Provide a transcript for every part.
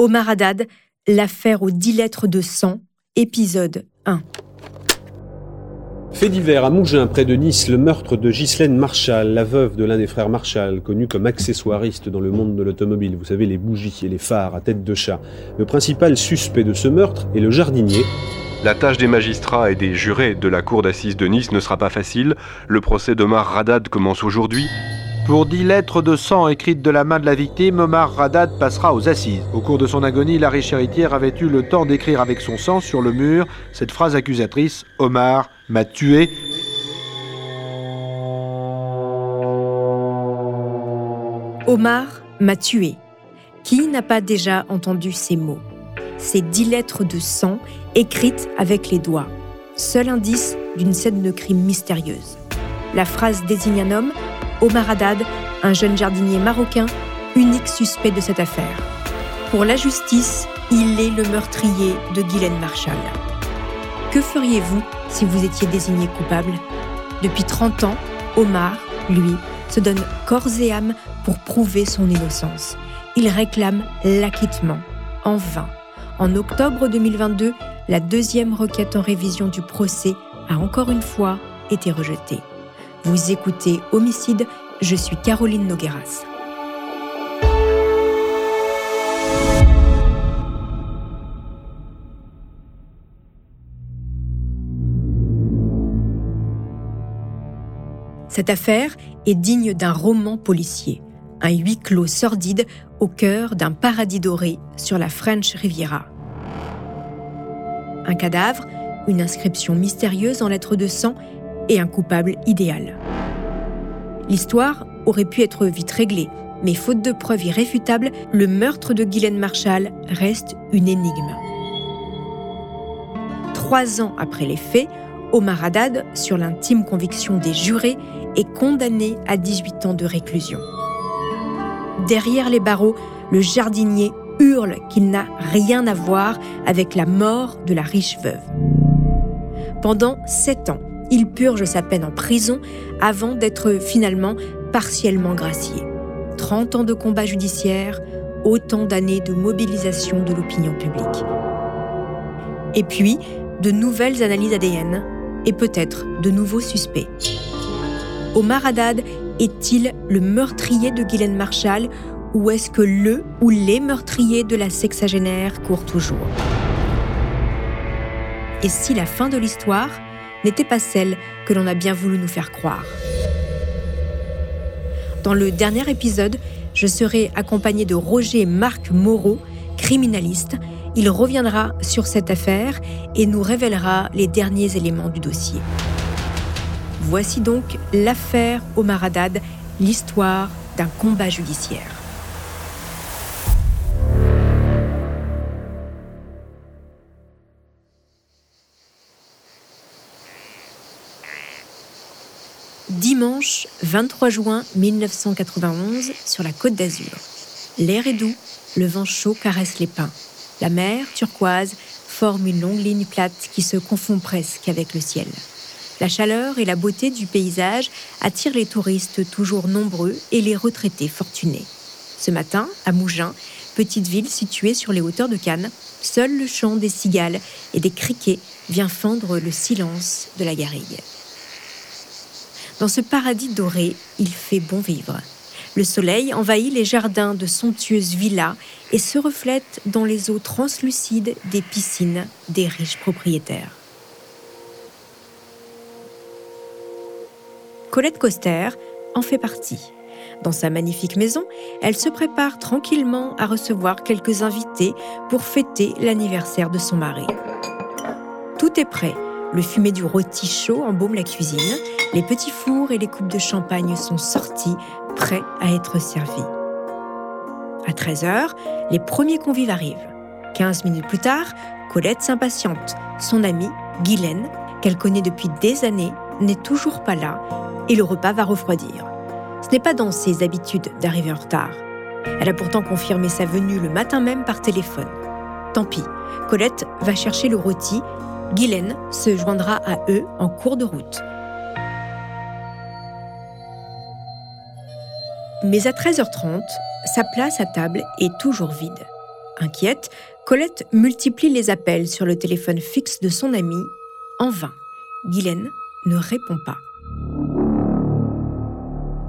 Omar Haddad, l'affaire aux dix lettres de sang, épisode 1. Fait divers à Mougins, près de Nice, le meurtre de Ghislaine Marshall, la veuve de l'un des frères Marshall, connu comme accessoiriste dans le monde de l'automobile. Vous savez, les bougies et les phares à tête de chat. Le principal suspect de ce meurtre est le jardinier. La tâche des magistrats et des jurés de la cour d'assises de Nice ne sera pas facile. Le procès d'Omar Radad commence aujourd'hui. Pour dix lettres de sang écrites de la main de la victime, Omar Radad passera aux assises. Au cours de son agonie, Larry Chéritière avait eu le temps d'écrire avec son sang sur le mur cette phrase accusatrice Omar m'a tué. Omar m'a tué. Qui n'a pas déjà entendu ces mots? Ces dix lettres de sang écrites avec les doigts. Seul indice d'une scène de crime mystérieuse. La phrase désigne un homme Omar Haddad, un jeune jardinier marocain, unique suspect de cette affaire. Pour la justice, il est le meurtrier de Guylaine Marshall. Que feriez-vous si vous étiez désigné coupable? Depuis 30 ans, Omar, lui, se donne corps et âme pour prouver son innocence. Il réclame l'acquittement, en vain. En octobre 2022, la deuxième requête en révision du procès a encore une fois été rejetée. Vous écoutez Homicide, je suis Caroline Nogueras. Cette affaire est digne d'un roman policier, un huis clos sordide au cœur d'un paradis doré sur la French Riviera. Un cadavre, une inscription mystérieuse en lettres de sang et un coupable idéal. L'histoire aurait pu être vite réglée, mais faute de preuves irréfutables, le meurtre de Guylaine Marshall reste une énigme. Trois ans après les faits, Omar Haddad, sur l'intime conviction des jurés, est condamné à 18 ans de réclusion. Derrière les barreaux, le jardinier hurle qu'il n'a rien à voir avec la mort de la riche veuve. Pendant sept ans, il purge sa peine en prison avant d'être finalement partiellement gracié. 30 ans de combat judiciaire, autant d'années de mobilisation de l'opinion publique. Et puis, de nouvelles analyses ADN et peut-être de nouveaux suspects. Omar Haddad est-il le meurtrier de Guylaine Marshall ou est-ce que le ou les meurtriers de la sexagénaire courent toujours? Et si la fin de l'histoire n'était pas celle que l'on a bien voulu nous faire croire. Dans le dernier épisode, je serai accompagné de Roger Marc Moreau, criminaliste. Il reviendra sur cette affaire et nous révélera les derniers éléments du dossier. Voici donc l'affaire Omar Haddad, l'histoire d'un combat judiciaire. Dimanche 23 juin 1991 sur la côte d'Azur. L'air est doux, le vent chaud caresse les pins. La mer, turquoise, forme une longue ligne plate qui se confond presque avec le ciel. La chaleur et la beauté du paysage attirent les touristes toujours nombreux et les retraités fortunés. Ce matin, à Mougins, petite ville située sur les hauteurs de Cannes, seul le chant des cigales et des criquets vient fendre le silence de la garrigue. Dans ce paradis doré, il fait bon vivre. Le soleil envahit les jardins de somptueuses villas et se reflète dans les eaux translucides des piscines des riches propriétaires. Colette Coster en fait partie. Dans sa magnifique maison, elle se prépare tranquillement à recevoir quelques invités pour fêter l'anniversaire de son mari. Tout est prêt le fumet du rôti chaud embaume la cuisine. Les petits fours et les coupes de champagne sont sortis, prêts à être servis. À 13h, les premiers convives arrivent. 15 minutes plus tard, Colette s'impatiente. Son amie, Guylaine, qu'elle connaît depuis des années, n'est toujours pas là et le repas va refroidir. Ce n'est pas dans ses habitudes d'arriver en retard. Elle a pourtant confirmé sa venue le matin même par téléphone. Tant pis, Colette va chercher le rôti Guylaine se joindra à eux en cours de route. Mais à 13h30, sa place à table est toujours vide. Inquiète, Colette multiplie les appels sur le téléphone fixe de son amie. En vain, Guylaine ne répond pas.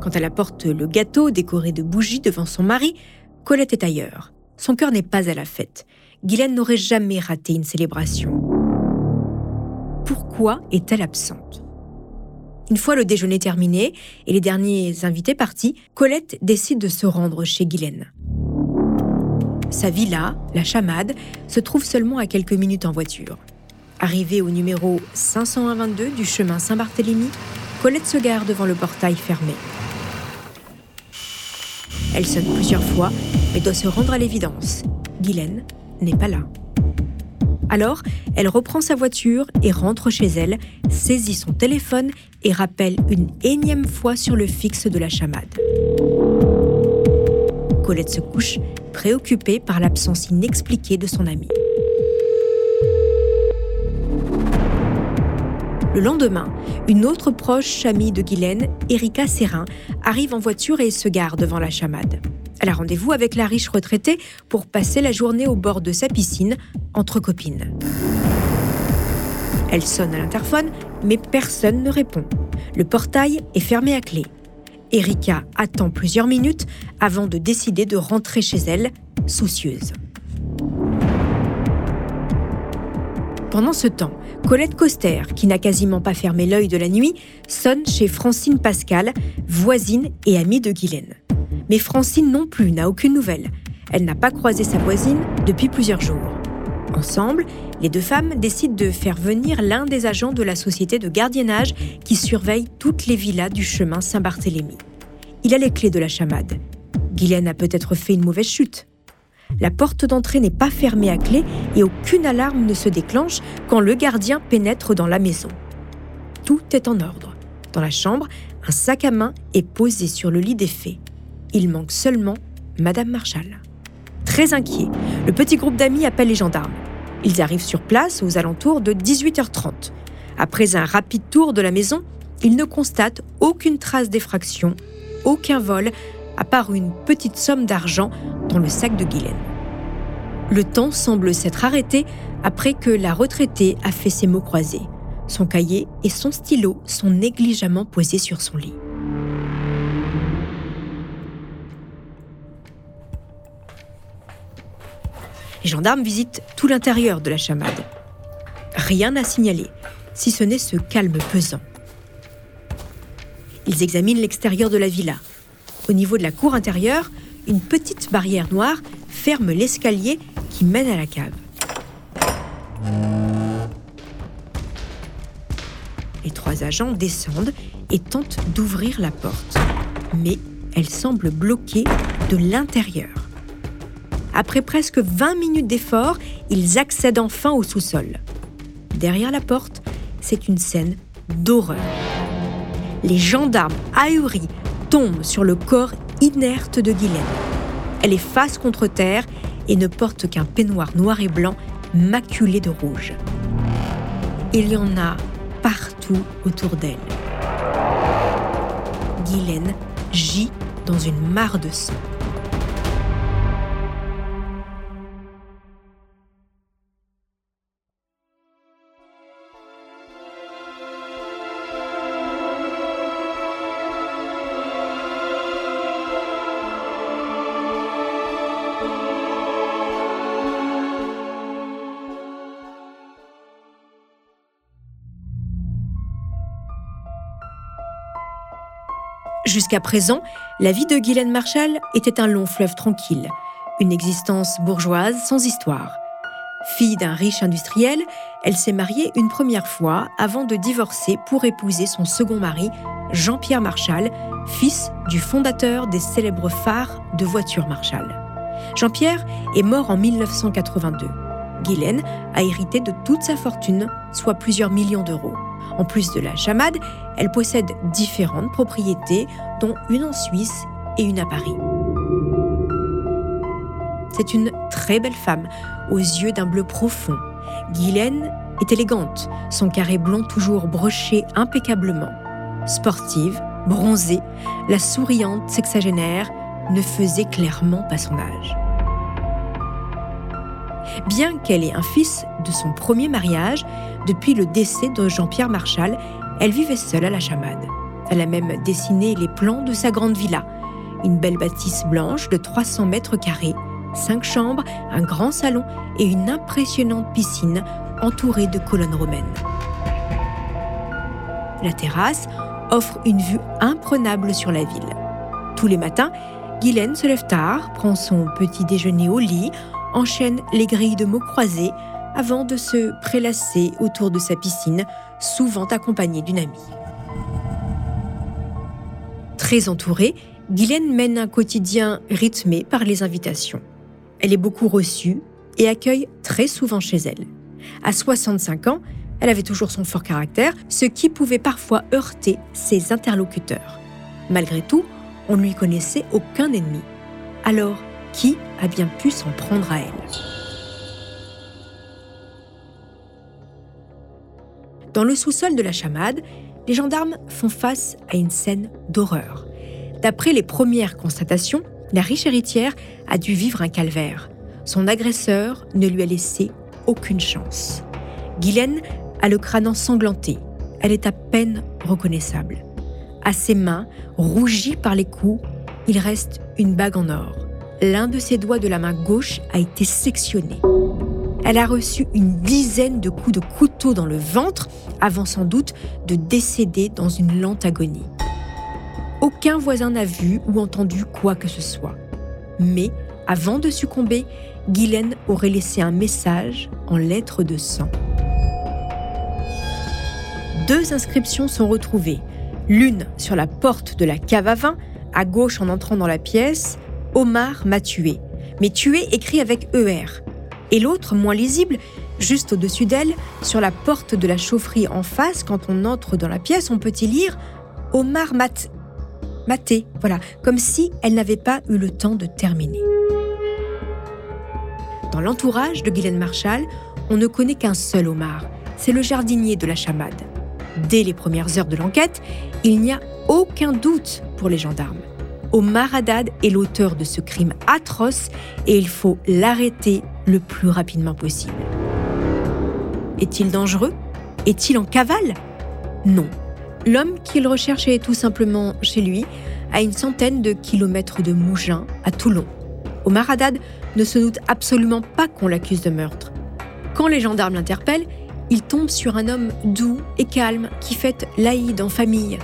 Quand elle apporte le gâteau décoré de bougies devant son mari, Colette est ailleurs. Son cœur n'est pas à la fête. Guylaine n'aurait jamais raté une célébration. Est-elle absente? Une fois le déjeuner terminé et les derniers invités partis, Colette décide de se rendre chez Guylaine. Sa villa, la Chamade, se trouve seulement à quelques minutes en voiture. Arrivée au numéro 522 du chemin Saint-Barthélemy, Colette se gare devant le portail fermé. Elle sonne plusieurs fois, mais doit se rendre à l'évidence. Guylaine n'est pas là. Alors, elle reprend sa voiture et rentre chez elle, saisit son téléphone et rappelle une énième fois sur le fixe de la chamade. Colette se couche, préoccupée par l'absence inexpliquée de son amie. Le lendemain, une autre proche amie de Guylaine, Erika Serrin, arrive en voiture et se gare devant la chamade. Elle a rendez-vous avec la riche retraitée pour passer la journée au bord de sa piscine, entre copines. Elle sonne à l'interphone, mais personne ne répond. Le portail est fermé à clé. Erika attend plusieurs minutes avant de décider de rentrer chez elle, soucieuse. Pendant ce temps, Colette Coster, qui n'a quasiment pas fermé l'œil de la nuit, sonne chez Francine Pascal, voisine et amie de Guylaine. Mais Francine non plus n'a aucune nouvelle. Elle n'a pas croisé sa voisine depuis plusieurs jours. Ensemble, les deux femmes décident de faire venir l'un des agents de la société de gardiennage qui surveille toutes les villas du chemin Saint-Barthélemy. Il a les clés de la chamade. Guylaine a peut-être fait une mauvaise chute. La porte d'entrée n'est pas fermée à clé et aucune alarme ne se déclenche quand le gardien pénètre dans la maison. Tout est en ordre. Dans la chambre, un sac à main est posé sur le lit des faits. Il manque seulement Madame Marshall. Très inquiet, le petit groupe d'amis appelle les gendarmes. Ils arrivent sur place aux alentours de 18h30. Après un rapide tour de la maison, ils ne constatent aucune trace d'effraction, aucun vol, à part une petite somme d'argent dans le sac de Guylaine. Le temps semble s'être arrêté après que la retraitée a fait ses mots croisés. Son cahier et son stylo sont négligemment posés sur son lit. Les gendarmes visitent tout l'intérieur de la chamade. Rien à signaler, si ce n'est ce calme pesant. Ils examinent l'extérieur de la villa. Au niveau de la cour intérieure, une petite barrière noire ferme l'escalier qui mène à la cave. Les trois agents descendent et tentent d'ouvrir la porte. Mais elle semble bloquée de l'intérieur. Après presque 20 minutes d'effort, ils accèdent enfin au sous-sol. Derrière la porte, c'est une scène d'horreur. Les gendarmes ahuris tombent sur le corps inerte de Guylaine. Elle est face contre terre et ne porte qu'un peignoir noir et blanc maculé de rouge. Il y en a partout autour d'elle. Guylaine gît dans une mare de sang. Jusqu'à présent, la vie de Guylaine Marshall était un long fleuve tranquille, une existence bourgeoise sans histoire. Fille d'un riche industriel, elle s'est mariée une première fois avant de divorcer pour épouser son second mari, Jean-Pierre Marshall, fils du fondateur des célèbres phares de voitures Marshall. Jean-Pierre est mort en 1982. Guylaine a hérité de toute sa fortune, soit plusieurs millions d'euros. En plus de la chamade, elle possède différentes propriétés, dont une en Suisse et une à Paris. C'est une très belle femme, aux yeux d'un bleu profond. Guylaine est élégante, son carré blond toujours broché impeccablement. Sportive, bronzée, la souriante sexagénaire ne faisait clairement pas son âge. Bien qu'elle ait un fils de son premier mariage, depuis le décès de Jean-Pierre Marchal, elle vivait seule à la chamade. Elle a même dessiné les plans de sa grande villa. Une belle bâtisse blanche de 300 mètres carrés, cinq chambres, un grand salon et une impressionnante piscine entourée de colonnes romaines. La terrasse offre une vue imprenable sur la ville. Tous les matins, Guylaine se lève tard, prend son petit déjeuner au lit, enchaîne les grilles de mots croisés avant de se prélasser autour de sa piscine, souvent accompagnée d'une amie. Très entourée, Guylaine mène un quotidien rythmé par les invitations. Elle est beaucoup reçue et accueille très souvent chez elle. À 65 ans, elle avait toujours son fort caractère, ce qui pouvait parfois heurter ses interlocuteurs. Malgré tout, on ne lui connaissait aucun ennemi. Alors, qui a bien pu s'en prendre à elle? Dans le sous-sol de la chamade, les gendarmes font face à une scène d'horreur. D'après les premières constatations, la riche héritière a dû vivre un calvaire. Son agresseur ne lui a laissé aucune chance. Guylaine a le crâne ensanglanté. Elle est à peine reconnaissable. À ses mains, rougies par les coups, il reste une bague en or. L'un de ses doigts de la main gauche a été sectionné. Elle a reçu une dizaine de coups de couteau dans le ventre avant sans doute de décéder dans une lente agonie. Aucun voisin n'a vu ou entendu quoi que ce soit. Mais, avant de succomber, Guylaine aurait laissé un message en lettres de sang. Deux inscriptions sont retrouvées. L'une sur la porte de la cave à vin, à gauche en entrant dans la pièce, Omar m'a tué. Mais tué écrit avec ER. Et l'autre, moins lisible, juste au-dessus d'elle, sur la porte de la chaufferie en face, quand on entre dans la pièce, on peut y lire Omar Mat. Maté, voilà, comme si elle n'avait pas eu le temps de terminer. Dans l'entourage de Guylaine Marshall, on ne connaît qu'un seul Omar, c'est le jardinier de la chamade. Dès les premières heures de l'enquête, il n'y a aucun doute pour les gendarmes. Omar Haddad est l'auteur de ce crime atroce et il faut l'arrêter le plus rapidement possible. Est-il dangereux? Est-il en cavale? Non. L'homme qu'il recherche est tout simplement chez lui, à une centaine de kilomètres de Mougins, à Toulon. Omar Haddad ne se doute absolument pas qu'on l'accuse de meurtre. Quand les gendarmes l'interpellent, il tombe sur un homme doux et calme qui fête l'Aïd en famille.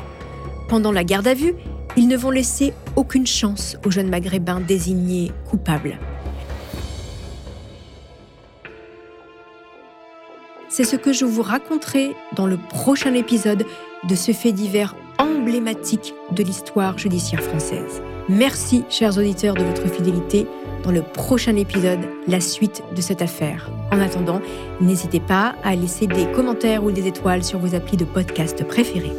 Pendant la garde à vue, ils ne vont laisser aucune chance au jeune maghrébin désigné coupable. C'est ce que je vous raconterai dans le prochain épisode de ce fait divers emblématique de l'histoire judiciaire française. Merci, chers auditeurs, de votre fidélité. Dans le prochain épisode, la suite de cette affaire. En attendant, n'hésitez pas à laisser des commentaires ou des étoiles sur vos applis de podcast préférés.